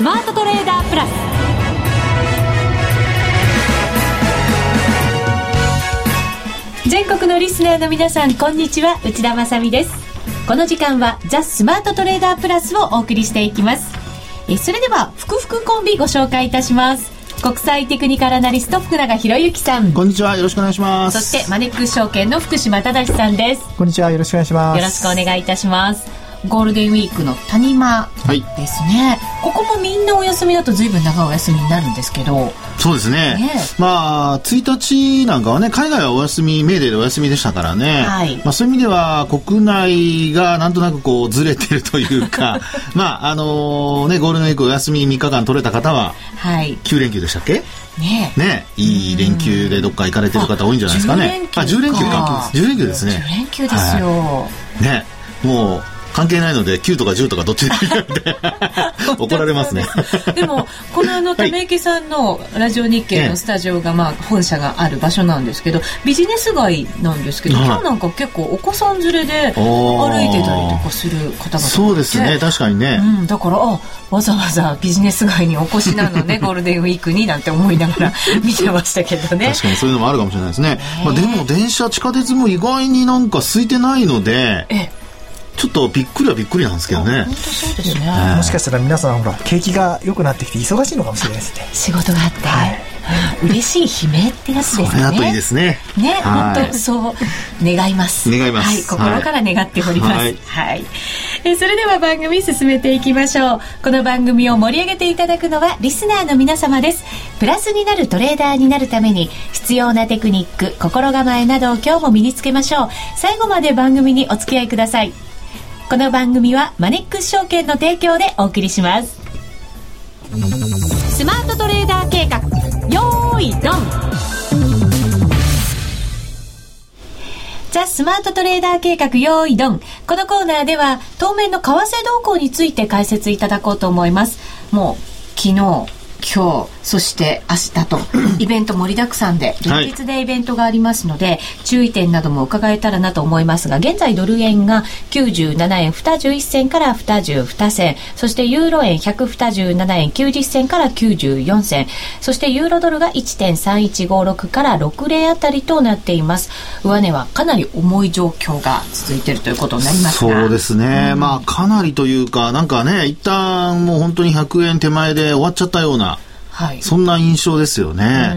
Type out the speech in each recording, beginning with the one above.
スマートトレーダープラス。全国のリスナーの皆さんこんにちは。内田まさです。この時間はザ・スマートトレーダープラスをお送りしていきます。えそれでは福福コンビご紹介いたします。国際テクニカルアナリスト福永博之さん。こんにちは。よろしくお願いします。そしてマネックス証券の福島正さんです。こんにちは。よろしくお願いします。よろしくお願いいたしますゴールデンウィークの谷間ですね、はい、ここもみんなお休みだと随分長いお休みになるんですけど。そうですね、ね、まあ1日なんかはね海外はお休みメーデーでお休みでしたからね、はい、まあ、そういう意味では国内がなんとなくこうずれてるというか。まああのー、ねゴールデンウィークお休み3日間取れた方は9連休でしたっけ？ね。ね。いい連休でどっか行かれてる方多いんじゃないですかね。あ10連休か。10連休ですね。10連休ですよ、はい、ね。もう関係ないので9とか10とかどっちでもいいので 怒られますね。でもこのあのため池さんのラジオ日経のスタジオがまあ本社がある場所なんですけどビジネス街なんですけど、今日なんか結構お子さん連れで歩いてたりとかする方々そうですね。確かにね、うん、だからあわざわざビジネス街にお越しなのね ゴールデンウィークになんて思いながら 見てましたけどね。確かにそういうのもあるかもしれないですね、まあ、でも電車地下鉄も意外になんか空いてないのでえちょっとびっくりはびっくりなんですけどね。本当そうですね。もしかしたら皆さんほら景気が良くなってきて忙しいのかもしれないですね。仕事があって。はい嬉しい悲鳴ってやつですね。それといいですね。ね、本当そう願います。願います。はい、心から願っております。はい。はい、えそれでは番組進めていきましょう。この番組を盛り上げていただくのはリスナーの皆様です。プラスになるトレーダーになるために必要なテクニック、心構えなどを今日も身につけましょう。最後まで番組にお付き合いください。この番組はマネックス証券の提供でお送りしますスマートトレーダー計画よーいドンザ・スマートトレーダー計画用意ドン。このコーナーでは当面の為替動向について解説いただこうと思います。もう昨日、今日そして明日と イベント盛りだくさんで連日でイベントがありますので、はい、注意点なども伺えたらなと思いますが現在ドル円が97円21銭から22銭そしてユーロ円127円90銭から94銭そしてユーロドルが1.3156から60あたりとなっています。上値はかなり重い状況が続いているということになりますそうですね、うん、まあかなりというかなんかね一旦もう本当に100円手前で終わっちゃったようなはい、そんな印象ですよね。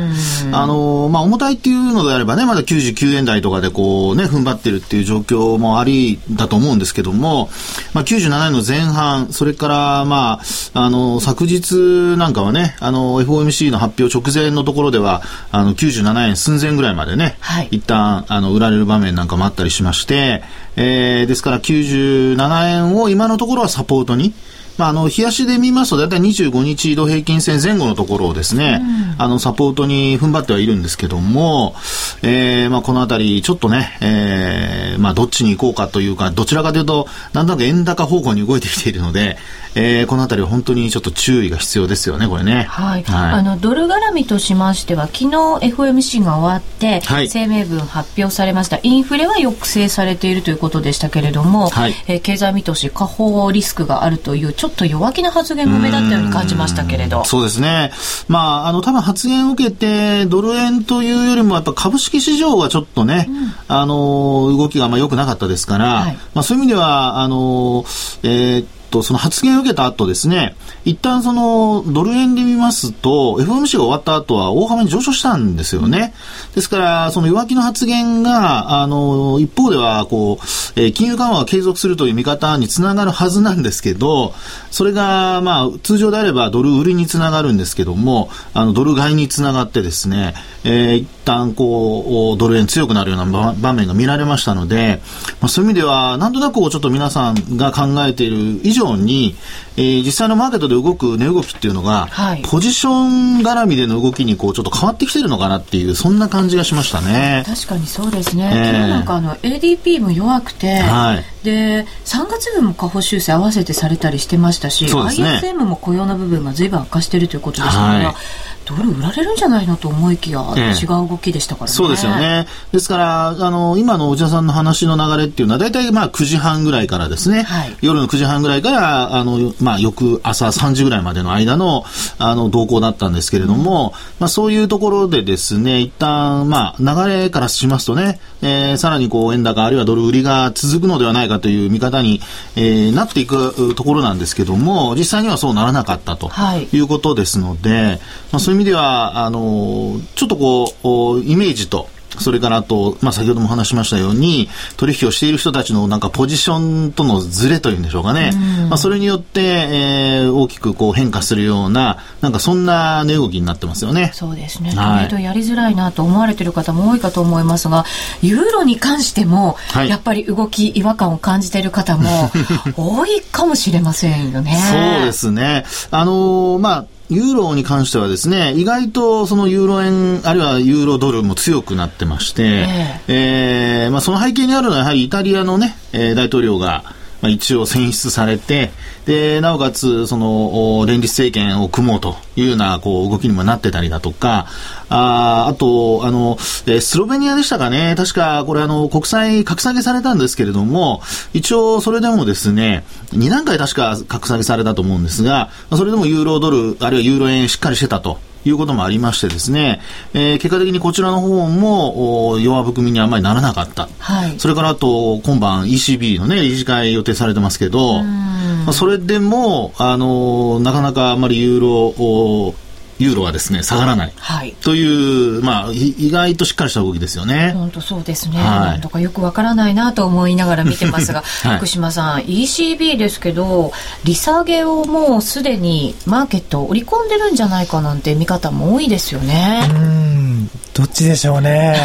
あの、まあ、重たいっていうのであればね、まだ99円台とかでこうね、踏ん張ってるっていう状況もありだと思うんですけども、まあ、97円の前半、それから、まあ、あの、昨日なんかはね、あの、FOMC の発表直前のところでは、あの、97円寸前ぐらいまでね、はい、一旦、あの、売られる場面なんかもあったりしまして、えー、ですから97円を今のところはサポートに、まあ、あの、冷やしで見ますと、だいたい25日移動平均線前後のところをですね、うん、あの、サポートに踏ん張ってはいるんですけども、えー、まあ、このあたり、ちょっとね、えー、まあ、どっちに行こうかというか、どちらかというと、なんとなく円高方向に動いてきているので、えー、このあたりは本当にちょっと注意が必要ですよね、これね。はい。はい、あの、ドル絡みとしましては、昨日 FMC が終わって、はい、声明文発表されました。インフレは抑制されているということでしたけれども、はい、えー、経済見通し、下方リスクがあるという、ちょっと弱気な発言も目立ったように感じましたけれど。そうですね。まあ、あの、多分発言を受けて、ドル円というよりも、やっぱ株式市場がちょっとね、うん、あの、動きがあんま良くなかったですから、はい、まあそういう意味では、あの、えーと、その発言を受けた後ですね、一旦そのドル円で見ますと、FMC が終わった後は大幅に上昇したんですよね。ですから、その弱気の発言が、あの、一方では、こう、えー、金融緩和が継続するという見方につながるはずなんですけど、それが、まあ、通常であればドル売りにつながるんですけども、あの、ドル買いにつながってですね、えー、一旦こう、ドル円強くなるような場面が見られましたので、まあ、そういう意味では、なんとなくちょっと皆さんが考えている以上に、えー、実際のマーケットで動く値動きっていうのが、はい、ポジション絡みでの動きにこうちょっと変わってきてるのかなっていう、そんな感じがしましたね。確かにそうですね。えー、昨日なんかあの ADP も弱くて、はい、で、3月分も下方修正合わせてされたりしてましたし、ね、ISM も雇用の部分が随分悪化しているということでしたから、はいドル売られるんじゃないのと思いきや、違う動きでしたからね。そうですよね。ですから、あの、今のお茶さんの話の流れっていうのは、大体まあ9時半ぐらいからですね、はい、夜の9時半ぐらいから、あの、まあ翌朝3時ぐらいまでの間の、あの、動向だったんですけれども、うん、まあそういうところでですね、一旦、まあ流れからしますとね、えー、さらにこう円高あるいはドル売りが続くのではないかという見方に、えー、なっていくところなんですけども、実際にはそうならなかったとい。うことですので、はい、まあそういう意味では、あの、ちょっとこう、イメージと、それからあと、まあ、先ほども話しましたように、取引をしている人たちのなんかポジションとのズレというんでしょうかね。まあ、それによって、えー、大きくこう変化するような、なんかそんな値動きになってますよね。そうですね。はい、やりづらいなと思われている方も多いかと思いますが、ユーロに関しても、はい、やっぱり動き、違和感を感じている方も多いかもしれませんよね。そうですね。あのー、まあ、ユーロに関してはですね、意外とそのユーロ円、あるいはユーロドルも強くなってまして、えー、えー、まあ、その背景にあるのはやはりイタリアのね、えー、大統領が、まあ、一応選出されて、で、なおかつ、その、連立政権を組もうというような、こう、動きにもなってたりだとか、ああと、あの、えスロベニアでしたかね、確か、これ、あの、国債格下げされたんですけれども、一応、それでもですね、2段階確か格下げされたと思うんですが、それでもユーロドル、あるいはユーロ円しっかりしてたと。いうこともありましてですね、えー、結果的にこちらの方も弱含みにあんまりならなかった。はい、それからあと、今晩 ECB のね、理事会予定されてますけど、まあ、それでも、あのなかなかあんまりユーロユーロはですね下がらない、はい、という、まあ、意外としっかりした動きですよね。本当そうですね、はい、なんとかよくわからないなと思いながら見てますが、はい、福島さん ECB ですけど利下げをもうすでにマーケット織り込んでるんじゃないかなんて見方も多いですよね。うんどっちでしょうね。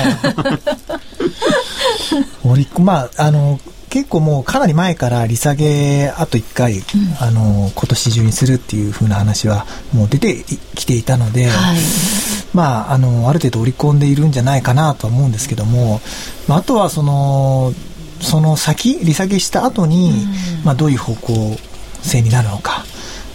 織りまああの結構もうかなり前から利下げあと1回、うん、あの今年中にするっていうふうな話はもう出てきていたので、はい、まああのある程度織り込んでいるんじゃないかなとは思うんですけども、まあ、あとはそのその先利下げした後に、うん、まあどういう方向性になるのか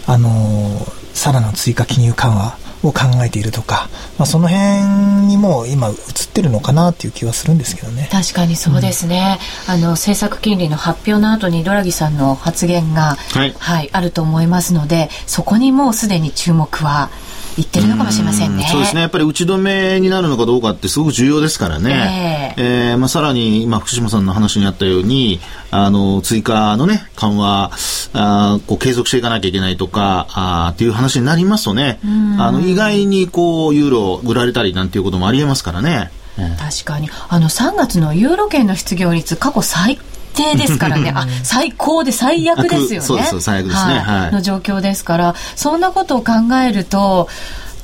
あのさらの追加金融緩和を考えているとか、まあ、その辺にも今映ってるのかなっていう気はするんですけどね。確かにそうですね、うん、あの政策金利の発表の後にドラギさんの発言が、はい、はい、あると思いますのでそこにもうすでに注目は言ってるのかもしれませんね。そうですね。やっぱり打ち止めになるのかどうかってすごく重要ですからね。えー、えー、まあ、さらに、今、福島さんの話にあったように、あの、追加のね、緩和、あこう継続していかなきゃいけないとか、あっていう話になりますとね、あの、意外にこう、ユーロ売られたりなんていうこともありえますからね。確かに。あの、3月のユーロ圏の失業率、過去最低ですからね。あ、最高で最悪ですよね。そうです、最悪ですね。はい。の状況ですから、そんなことを考えると、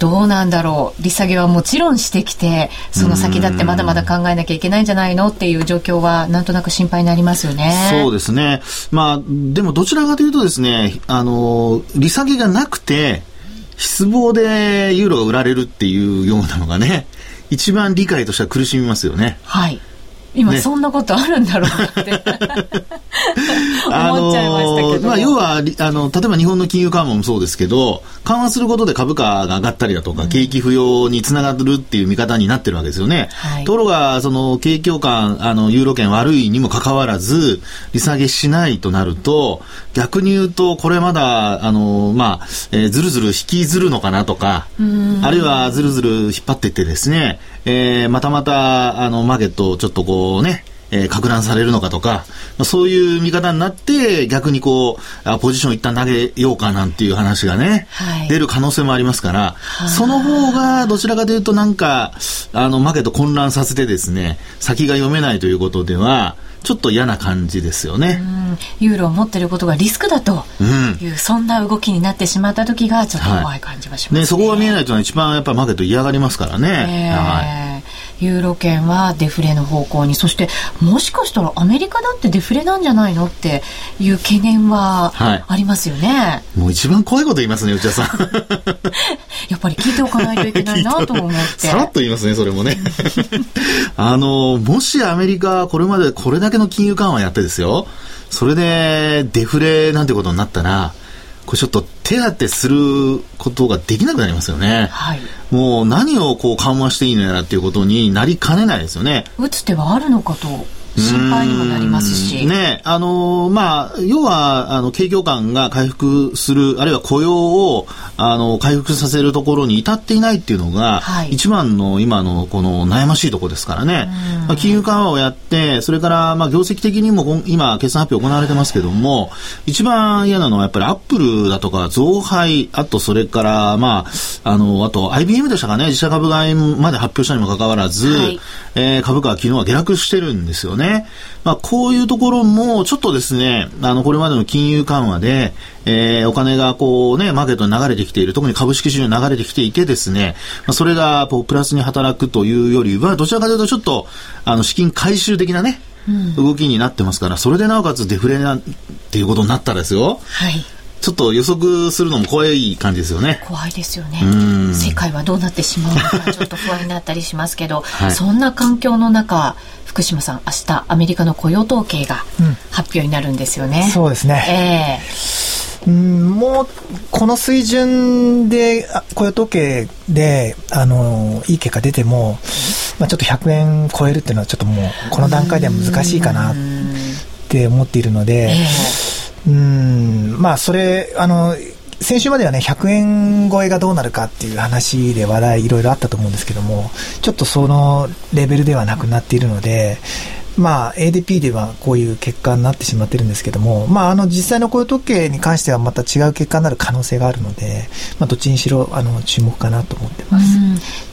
どうなんだろう利下げはもちろんしてきてその先だってまだまだ考えなきゃいけないんじゃないのっていう状況はなんとなく心配になりますよね。そうですね。まあでもどちらかというとですねあの利下げがなくて失望でユーロが売られるっていうようなのがね一番理解としては苦しみますよね。はい。今そんなことあるんだろうって。思っちゃいましたけど。まあ、要は、あの、例えば日本の金融緩和もそうですけど、緩和することで株価が上がったりだとか、うん、景気不要につながるっていう見方になってるわけですよね。はい、ところが、その、景況感、あの、ユーロ圏悪いにもかかわらず、利下げしないとなると、逆に言うと、これまだ、あの、まあ、えー、ずるずる引きずるのかなとか、あるいはずるずる引っ張っていってですね、えー、またまた、あの、マーケットちょっとこうね、えー、拡大されるのかとか、まあ、そういう見方になって、逆にこう、ポジション一旦投げようかなんていう話がね、はい、出る可能性もありますから、その方がどちらかというとなんか、あの、マーケット混乱させてですね、先が読めないということでは、ちょっと嫌な感じですよね。ユーロを持っていることがリスクだという、うん、そんな動きになってしまった時がちょっと怖い感じがしますね。はい、ねそこが見えないというのは一番やっぱりマーケット嫌がりますからね。えー、はいユーロ圏はデフレの方向にそしてもしかしたらアメリカだってデフレなんじゃないのっていう懸念はありますよね、はい、もう一番怖いこと言いますね内田さん。やっぱり聞いておかないといけないなと思って。さらっと言いますねそれもね。あのもしアメリカこれまでこれだけの金融緩和やってですよ。それでデフレなんてことになったらこれちょっと手当てすることができなくなりますよね。はい、もう何をこう緩和していいのやらっていうことになりかねないですよね。打つ手はあるのかと。心配にもなりますし。ね、あのー、まあ、要は、あの、景況感が回復する、あるいは雇用を、あの、回復させるところに至っていないっていうのが、はい、一番の今のこの悩ましいところですからね。まあ、金融緩和をやって、それから、まあ、業績的にも今、決算発表行われてますけども、一番嫌なのはやっぱりアップルだとか、増配、あとそれから、まあ、あの、あと IBM でしたかね、自社株買いまで発表したにもかかわらず、はい、えー、株価は昨日は下落してるんですよね。まあ、こういうところも、ちょっとですね、あの、これまでの金融緩和で、えー、お金がこうね、マーケットに流れてきている、特に株式市場に流れてきていてですね、まあ、それがこうプラスに働くというよりは、どちらかというとちょっと、あの、資金回収的なね、動きになってますから、それでなおかつデフレなっていうことになったらですよ。はい。ちょっと予測するのも怖い感じですよね。怖いですよね。世界はどうなってしまうのか、ちょっと不安になったりしますけど、はい、そんな環境の中、福島さん、明日アメリカの雇用統計が発表になるんですよね。うん、そうですね。えー、うんもうこの水準で雇用統計であのいい結果出ても、まあ、ちょっと100円超えるっていうのはちょっともうこの段階では難しいかなって思っているので。えーうん、まあ、それ、あの、先週まではね、100円超えがどうなるかっていう話で話題いろいろあったと思うんですけども、ちょっとそのレベルではなくなっているので、まあ、ADP ではこういう結果になってしまってるんですけども、まあ、あの実際の雇用統計に関してはまた違う結果になる可能性があるので、まあ、どっちにしろあの注目かなと思ってます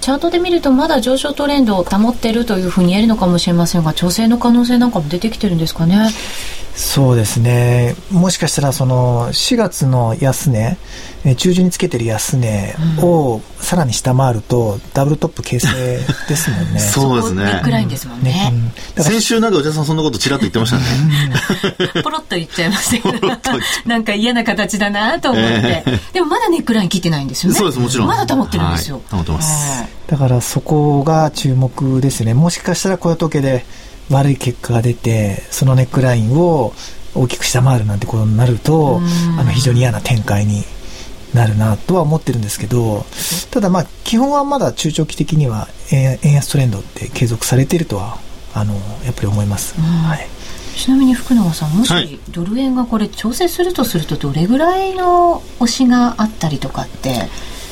チャートで見るとまだ上昇トレンドを保っているというふうに言えるのかもしれませんが調整の可能性なんかも出てきてるんですかね？そうですね。もしかしたらその4月の安値、中旬につけてる安値をさらに下回ると、ダブルトップ形成ですもんね。そうですね。ネックラインですもんね。ね先週なんか内田さんそんなことちらっと言ってましたね。ポロッと言っちゃいましたけど、なんか嫌な形だなと思って、えー、でもまだネックライン切ってないんですよね。そうです、もちろん。まだ保ってるんですよ。はい、保ってます。だからそこが注目ですね。もしかしたら雇用統計で、悪い結果が出て、そのネックラインを大きく下回るなんてことになると、あの非常に嫌な展開になるなとは思ってるんですけど、ただまあ基本はまだ中長期的には円安トレンドって継続されているとは、あの、やっぱり思います。はい。ちなみに福永さん、もしドル円がこれ調整するとすると、どれぐらいの押しがあったりとかって、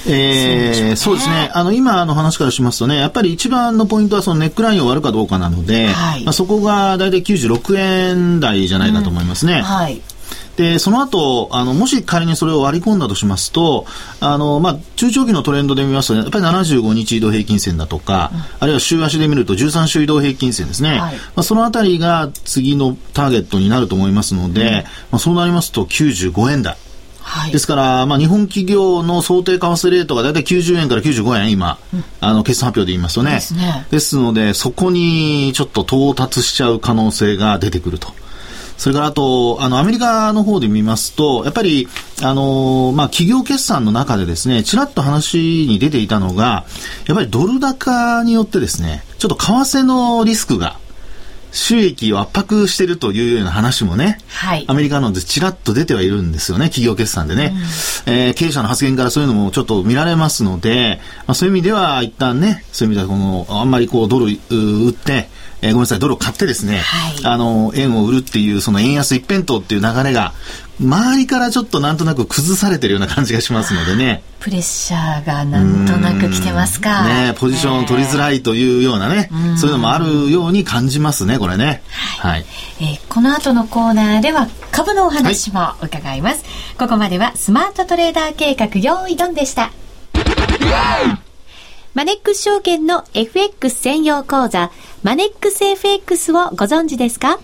えー、そうですね。あの、今の話からしますとね、やっぱり一番のポイントはそのネックラインを割るかどうかなので、はい、まあ、そこが大体96円台じゃないかと思いますね。うん、はい。で、その後、あの、もし仮にそれを割り込んだとしますと、あの、まあ、中長期のトレンドで見ますと、ね、やっぱり75日移動平均線だとか、うん、あるいは週足で見ると13週移動平均線ですね。はい、まあ、そのあたりが次のターゲットになると思いますので、うん、まあ、そうなりますと95円台。はい、ですから、まあ、日本企業の想定為替レートが大体90円から95円、今、うん、あの決算発表で言いますとねですね。ですので、そこにちょっと到達しちゃう可能性が出てくると。それからあと、あの、アメリカの方で見ますと、やっぱり、あのまあ、企業決算の中でですね、ちらっと話に出ていたのが、やっぱりドル高によってですね、ちょっと為替のリスクが収益を圧迫しているというような話もね、はい、アメリカのでちらっと出てはいるんですよね、企業決算でね。うん、えー、経営者の発言からそういうのもちょっと見られますので、まあ、そういう意味では一旦ね、そういう意味ではこの、あんまりこうドル売って、えー、ごめんなさい、ドルを買ってですね、はい、あの、円を売るっていう、その円安一辺倒っていう流れが、周りからちょっとなんとなく崩されてるような感じがしますのでね。プレッシャーがなんとなく来てますか。ねポジション取りづらいというようなね、そういうのもあるように感じますね、これね。はい。はい、えー、この後のコーナーでは株のお話も伺います。はい、ここまではスマートトレーダー計画用意ドンでした。マネックス証券の FX 専用講座、マネックス FX をご存知ですか？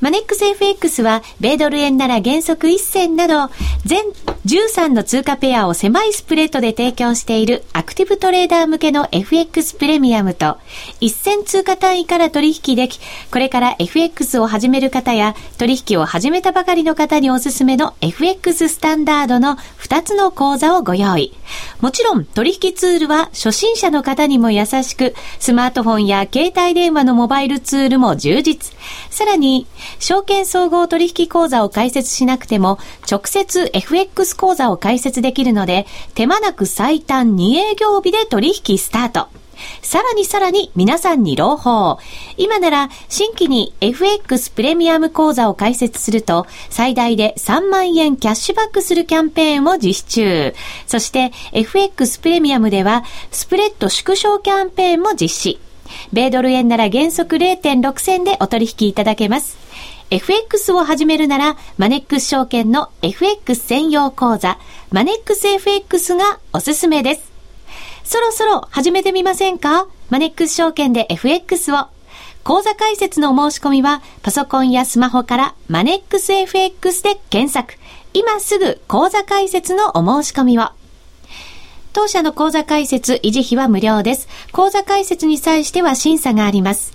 マネックス FX は、米ドル円なら原則1銭など、全13の通貨ペアを狭いスプレッドで提供しているアクティブトレーダー向けの FX プレミアムと、1000通貨単位から取引でき、これから FX を始める方や、取引を始めたばかりの方におすすめの FX スタンダードの2つの講座をご用意。もちろん、取引ツールは初心者の方にも優しく、スマートフォンや携帯電話のモバイルツールも充実。さらに、証券総合取引講座を開設しなくても、直接 FX FX 口座を開設できるので、手間なく最短2営業日で取引スタート。さらにさらに皆さんに朗報。今なら新規に FX プレミアム講座を開設すると最大で3万円キャッシュバックするキャンペーンを実施中。そして FX プレミアムではスプレッド縮小キャンペーンも実施。米ドル円なら原則0.6銭でお取引いただけます。FX を始めるなら、マネックス証券の FX 専用講座、マネックス FX がおすすめです。そろそろ始めてみませんか？マネックス証券で FX を。講座解説のお申し込みは、パソコンやスマホからマネックス FX で検索。今すぐ講座解説のお申し込みを。当社の口座開設、維持費は無料です。口座開設に際しては審査があります。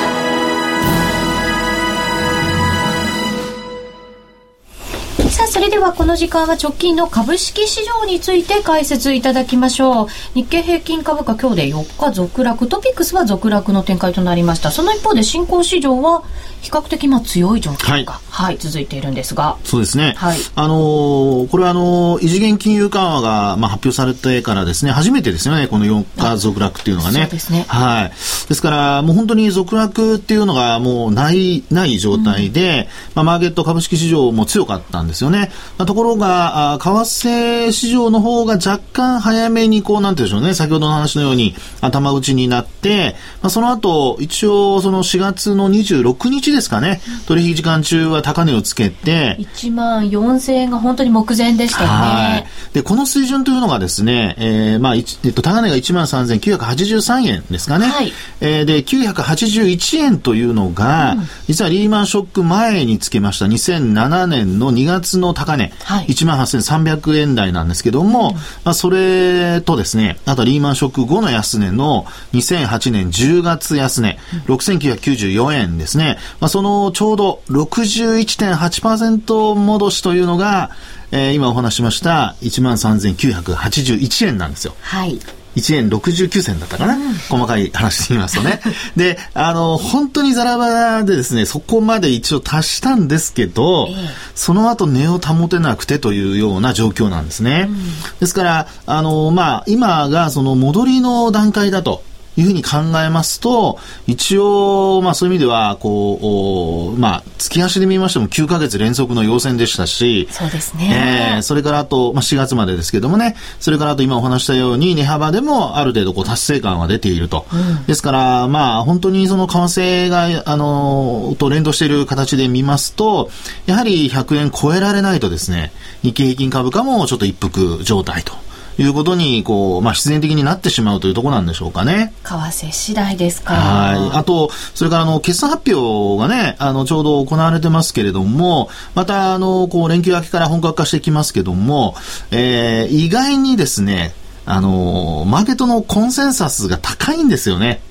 はこの時間は直近の株式市場について解説いただきましょう。日経平均株価今日で4日続落、トピックスは続落の展開となりました。その一方で新興市場は比較的まあ強い状況が、はい、はい、続いているんですが。そうですね。はい。あのー、これはあのー、異次元金融緩和がまあ発表されてからですね、初めてですよね、この4日続落っていうのがね。そうですね。はい。ですから、もう本当に続落っていうのがもうない、ない状態で、うん、まあマーケット株式市場も強かったんですよね。ところが、為替市場の方が若干早めに、こう、なんていうんでしょうね、先ほどの話のように頭打ちになって、まあ、その後、一応、その4月の26日ですかね、取引時間中は高値をつけて、1万4000円が本当に目前でしたよね。はい。で、この水準というのがですね、えー、まあ、えっと、高値が1万3983円ですかね。はい。えー、で、981円というのが、うん、実はリーマンショック前につけました2007年の2月の高値、はい、1万8300円台なんですけども、うん、まあ、それとですね、あとリーマンショック後の安値の2008年10月安値、6994円ですね。まあ、そのちょうど61.8%戻しというのが、えー、今お話しました13,981円なんですよ。はい。1円69銭だったかな、うん、細かい話で言いますとね。で、あの、本当にザラバでですね、そこまで一応達したんですけど、えその後値を保てなくてというような状況なんですね。うん、ですから、あの、まあ、今がその戻りの段階だと。いうふうに考えますと、一応、まあそういう意味では、こう、まあ、月足で見ましても9ヶ月連続の陽線でしたし、そうですね。えー、それからあと、まあ4月までですけどもね、それからあと今お話したように、値幅でもある程度こう達成感は出ていると。うん、ですから、まあ本当にその為替が、あの、と連動している形で見ますと、やはり100円超えられないとですね、日経平均株価もちょっと一服状態と。いうことに、こう、まあ、必然的になってしまうというところなんでしょうかね。為替次第ですか。はい。あと、それから、あの、決算発表がね、あの、ちょうど行われてますけれども、また、あの、こう、連休明けから本格化してきますけども、えー、意外にですね、あの、マーケットのコンセンサスが高いんですよね。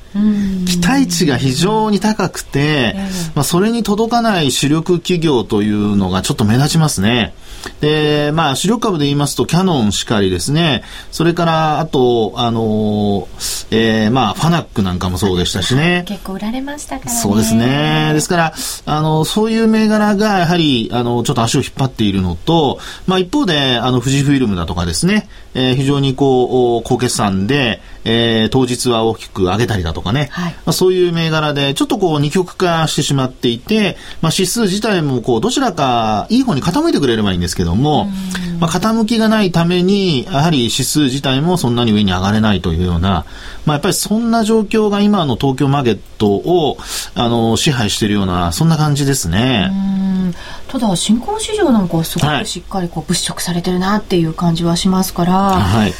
期待値が非常に高くて、まあ、それに届かない主力企業というのがちょっと目立ちますね。で、まあ、主力株で言いますと、キャノンしかりですね。それから、あと、あのえー、まあ、ファナックなんかもそうでしたしね。結構売られましたからね。そうですね。ですから、あの、そういう銘柄が、やはり、あの、ちょっと足を引っ張っているのと、まあ、一方で、あの、富士フイルムだとかですね、えー、非常にこう、高決算で、えー、当日は大きく上げたりだとかね、はい、まあ、そういう銘柄で、ちょっとこう、二極化してしまっていて、まあ、指数自体もこう、どちらかいい方に傾いてくれればいいんですけども、まあ、傾きがないために、やはり指数自体もそんなに上に上がれないというような、まあ、やっぱりそんな状況が今の東京マーケットを、あの、支配しているような、そんな感じですね。ただ、新興市場なんかはすごくしっかりこう物色されてるなっていう感じはしますから、はい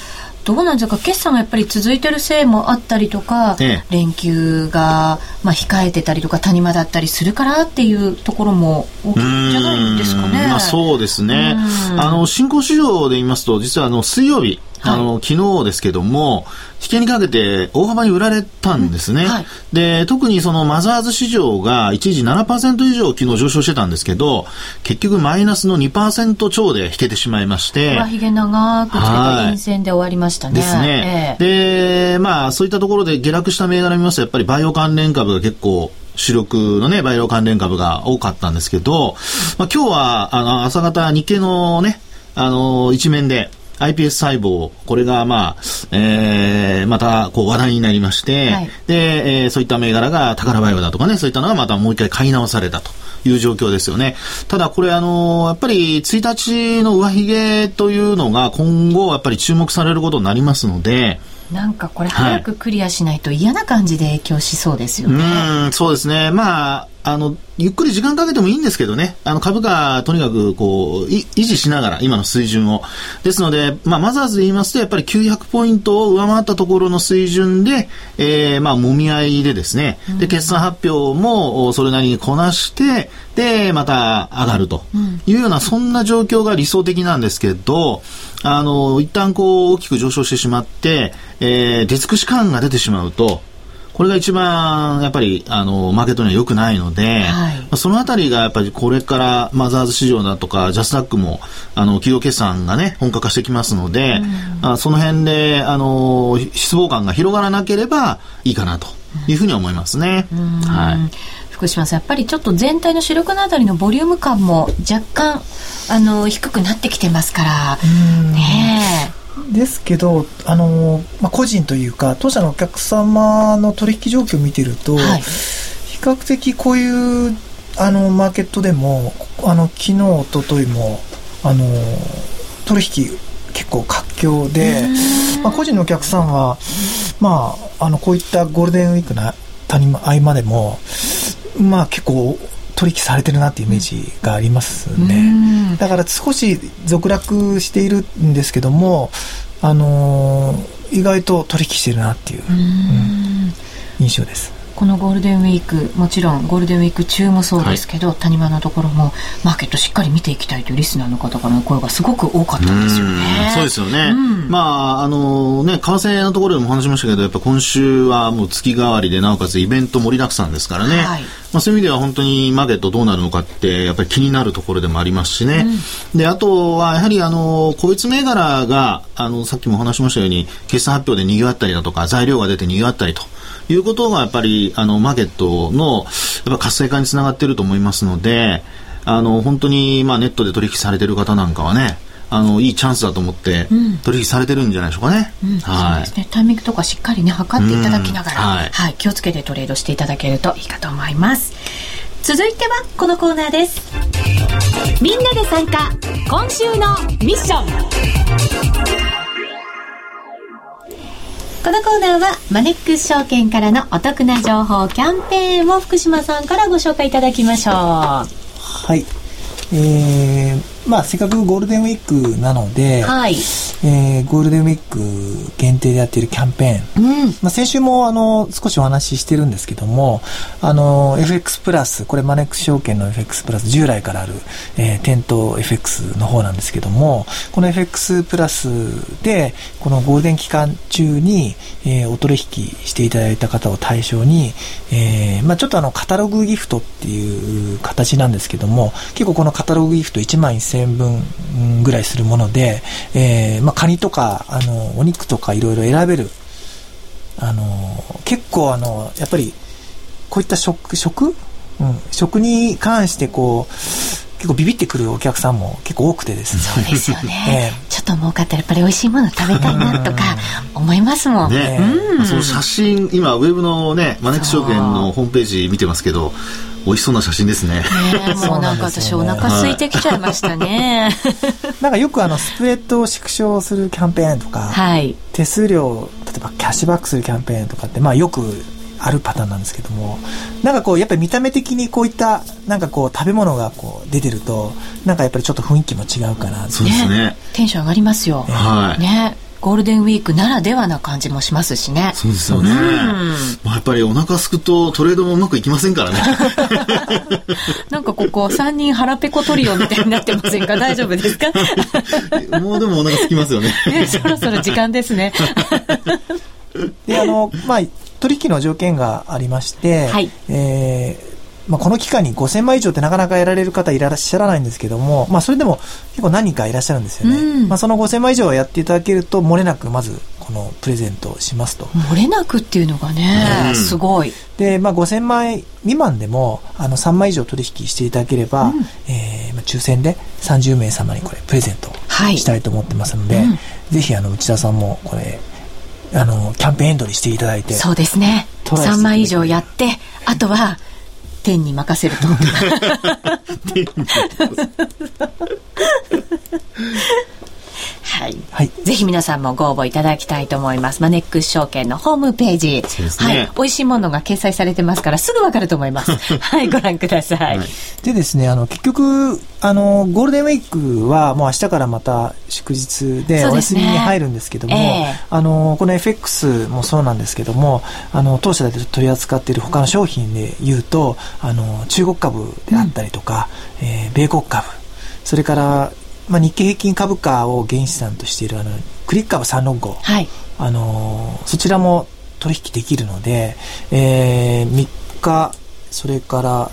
どうなんですか決算がやっぱり続いてるせいもあったりとか、ええ、連休が、まあ、控えてたりとか谷間だったりするからっていうところも大きいんじゃないですかね。まあ、そうですね。あの、新興市場で言いますと、実はあの、水曜日、あの、昨日ですけども、引けにかけて大幅に売られたんですね。うんはい、で、特にそのマザーズ市場が一時7%以上昨日上昇してたんですけど、結局マイナスの2%超で引けてしまいまして。上髭長くつけて陰線で終わりましたね。ですね。えー、で、まあそういったところで下落した銘柄見ますと、やっぱりバイオ関連株が結構主力のね、バイオ関連株が多かったんですけど、まあ今日は、あの、朝方日経のね、あの、一面で、iPS 細胞、これがまあ、えー、またこう話題になりまして、はい、で、えー、そういった銘柄が宝バイオだとかね、そういったのがまたもう一回買い直されたと。いう状況ですよね。ただこれあの、やっぱり1日の上髭というのが今後やっぱり注目されることになりますので、なんかこれ早くクリアしないと嫌な感じで影響しそうですよね。はい、うんそうですね。まあ、あの、ゆっくり時間かけてもいいんですけどね、あの株価、とにかくこう、維持しながら、今の水準を。ですので、まあ、マザーズで言いますと、やっぱり900ポイントを上回ったところの水準で、えー、まあ、もみ合いでですね、で、決算発表もそれなりにこなして、で、また上がるというような、そんな状況が理想的なんですけど、あの、一旦こう、大きく上昇してしまって、えー、出尽くし感が出てしまうと、これが一番やっぱりあのマーケットには良くないので、はい、そのあたりがやっぱりこれからマザーズ市場だとかジャスダックもあの企業決算がね本格化してきますので、うん、あその辺であの失望感が広がらなければいいかなというふうに思いますね。はい。福島さんやっぱりちょっと全体の主力のあたりのボリューム感も若干あの低くなってきてますからねですけど、あのまあ、個人というか、当社のお客様の取引状況を見てると、はい、比較的こういうあのマーケットでも、あの昨日、おとといも、あの取引結構活況で、まあ、個人のお客さんは、まあ、あのこういったゴールデンウィークの合間でも、まあ、結構取引されてるなっていうイメージがありますね。だから少し続落しているんですけども、あのー、意外と取引してるなっていう、うん、印象です。このゴールデンウィークもちろんゴールデンウィーク中もそうですけど、はい、谷間のところもマーケットしっかり見ていきたいというリスナーの方からの声がすごく多かったんですよね。そうですよね。うん、まああのね為替のところでも話しましたけどやっぱ今週はもう月替わりでなおかつイベント盛りだくさんですからね。はいまあ、そういう意味では本当にマーケットどうなるのかってやっぱり気になるところでもありますしね、うん、であとはやはりあの個別銘柄があのさっきもお話しましたように決算発表でにぎわったりだとか材料が出てにぎわったりということがやっぱりあのマーケットのやっぱ活性化につながっていると思いますのであの本当にまあネットで取引されている方なんかはねあのいいチャンスだと思って取引されてるんじゃないでしょうかね。うん、はい、そうですね。タイミングとかしっかりね測っていただきながら、はい、はい、気をつけてトレードしていただけるといいかと思います。続いてはこのコーナーです。みんなで参加今週のミッション。このコーナーはマネックス証券からのお得な情報キャンペーンを福島さんからご紹介いただきましょう。はい。えー、まあ、せっかくゴールデンウィークなので、はい、えー、ゴールデンウィーク限定でやっているキャンペーン、うん、まあ、先週もあの少しお話ししてるんですけども、あの FX プラス、これマネックス証券の FX プラス、従来からある、えー、店頭 FX の方なんですけども、この FX プラスで、このゴールデン期間中に、えー、お取引していただいた方を対象に、えー、まあ、ちょっとあのカタログギフトっていう形なんですけども、結構このカタログギフト1万1000円分ぐらいするもので、えー、まあ、カニとか、あの、お肉とかいろいろ選べる。あの、結構あの、やっぱり、こういった食、食？うん、食に関してこう、結構ビビってくるお客さんも結構多くてですね。そうですよね。えー、ちょっと儲かったらやっぱり美味しいもの食べたいなとか思いますもん。ね、うん、その写真、今ウェブのね、マネックス証券のホームページ見てますけど、美味しそうな写真ですね。ね もうなんか私お腹空いてきちゃいましたね。なんかよくあのスプレッドを縮小するキャンペーンとか、はい、手数料例えばキャッシュバックするキャンペーンとかってまあよくあるパターンなんですけどもなんかこうやっぱり見た目的にこういったなんかこう食べ物がこう出てるとなんかやっぱりちょっと雰囲気も違うかなそうですねテンション上がりますよ、はい。ねゴールデンウィークならではな感じもしますしね。そうですよね。まあ、やっぱりお腹すくとトレードもうまくいきませんからね。なんかここ3人腹ペコトリオみたいになってませんか？大丈夫ですか？もうでもお腹すきますよね。ねそろそろ時間ですね。で、あの、まあ、取引の条件がありまして、はい、えーまあ、この期間に5000枚以上ってなかなかやられる方いらっしゃらないんですけども、まあ、それでも結構何人かいらっしゃるんですよね。うん、まあ、その5000枚以上やっていただけると、漏れなくまずこのプレゼントしますと。漏れなくっていうのがね、うん、すごい。で、まあ、5000枚未満でも、あの、3枚以上取引していただければ、うん、えー、まあ、抽選で30名様にこれ、プレゼントしたいと思ってますので、はいうん、ぜひ、あの、内田さんも、これ、あの、キャンペーンエントリーしていただいて。そうですね。3枚以上やって、あとは、天に任せると。はい、はい、ぜひ皆さんもご応募いただきたいと思います。マネックス証券のホームページ。ね。はい。美味しいものが掲載されてますから、すぐわかると思います。はい、ご覧ください。はい、でですね、あの、結局、あの、ゴールデンウィークはもう明日からまた祝日でお休みに入るんですけども、ねえー、あの、この FX もそうなんですけども、あの、当社で取り扱っている他の商品で言うと、あの、中国株であったりとか、うん、えー、米国株、それからまあ、日経平均株価を原資産としているあのクリック株365、はい、あのそちらも取引できるので、えー、3日それから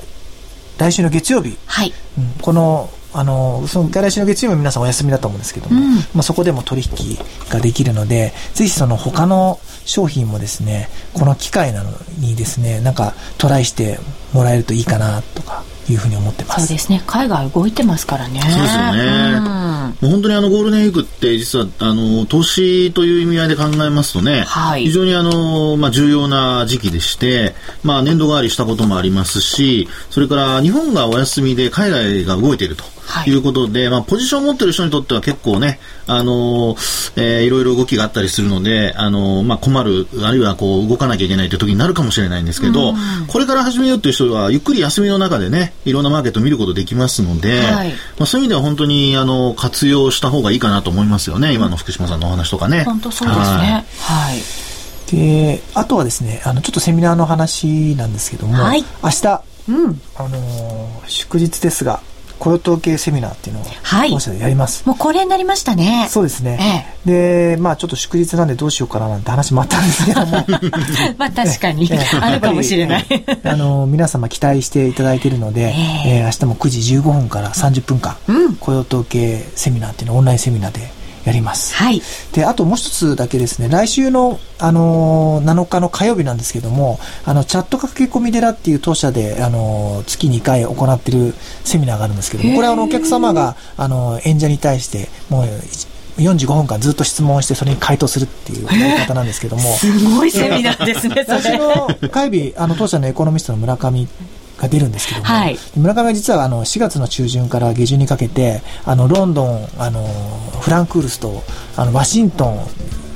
来週の月曜日、はい。うん、このあのその来週の月曜日皆さんお休みだと思うんですけども、うん、まあ、そこでも取引ができるのでぜひその他の商品もですねこの機会なのにですねなんかトライしてもらえるといいかなとかいうふうに思ってます。そうですね。海外動いてますからね。そうですよね。うん、もう本当にあのゴールデンウィークって実はあの投資という意味合いで考えますとね、はい、非常にあのまあ重要な時期でして、まあ年度替わりしたこともありますし、それから日本がお休みで海外が動いていると。い。うことで、はい、まあ、ポジションを持ってる人にとっては結構ね、あのー、えー、いろいろ動きがあったりするので、あのー、まあ、困る、あるいはこう、動かなきゃいけないという時になるかもしれないんですけど、これから始めようという人は、ゆっくり休みの中でね、いろんなマーケットを見ることできますので、はい、まあ、そういう意味では本当に、あの、活用した方がいいかなと思いますよね、今の福島さんのお話とかね。本当そうですね。はい。で、あとはですね、あの、ちょっとセミナーの話なんですけども、はい、明日、うん、あの祝日ですが、雇用統計セミナーっていうのを本社でやります、はい、もうこれになりましたね。そうですね、ええ、でまあちょっと祝日なんでどうしようかななんて話もあったんですけども。まあ確かに、ええ、あるかもしれない。あの皆様期待していただいているので、ええ。ー、明日も9時15分から30分間、うん、雇用統計セミナーっていうのをオンラインセミナーでやります。はい。で、あともう一つだけですね、来週の、あのー、7日の火曜日なんですけども、あの、チャット駆け込み寺っていう当社で、あのー、月2回行ってるセミナーがあるんですけども、これはあの、お客様が、あの、演者に対して、もう、45分間ずっと質問してそれに回答するっていうやり方なんですけども。すごいセミナーですね、それ。の会日、あの、当社のエコノミストの村上が出るんですけども、はい、村上は実はあの4月の中旬から下旬にかけてあのロンドンあのフランクフルスとあのワシントン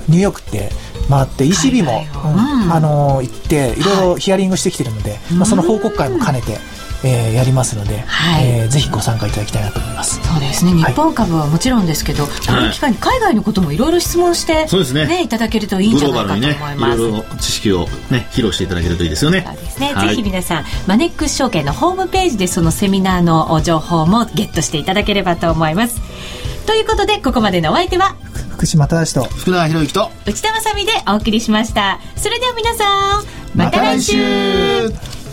ニューヨークって回って ECB も、うん、あの行っていろいろヒアリングしてきてるので、はい、まあ、その報告会も兼ねて。えー、やりますので、はい。えー、ぜひご参加いただきたいなと思います。そうですね。日本株はもちろんですけど、はい、この機会に海外のこともいろいろ質問して、そうですね。ねいただけるといいんじゃないかと思います、ね、いろいろ知識を、ね、披露していただけるといいですよね。そうですね、はい、ぜひ皆さんマネックス証券のホームページでそのセミナーの情報もゲットしていただければと思います。ということでここまでのお相手は福島正と福永博之と内田まさでお送りしました。それでは皆さんまた来週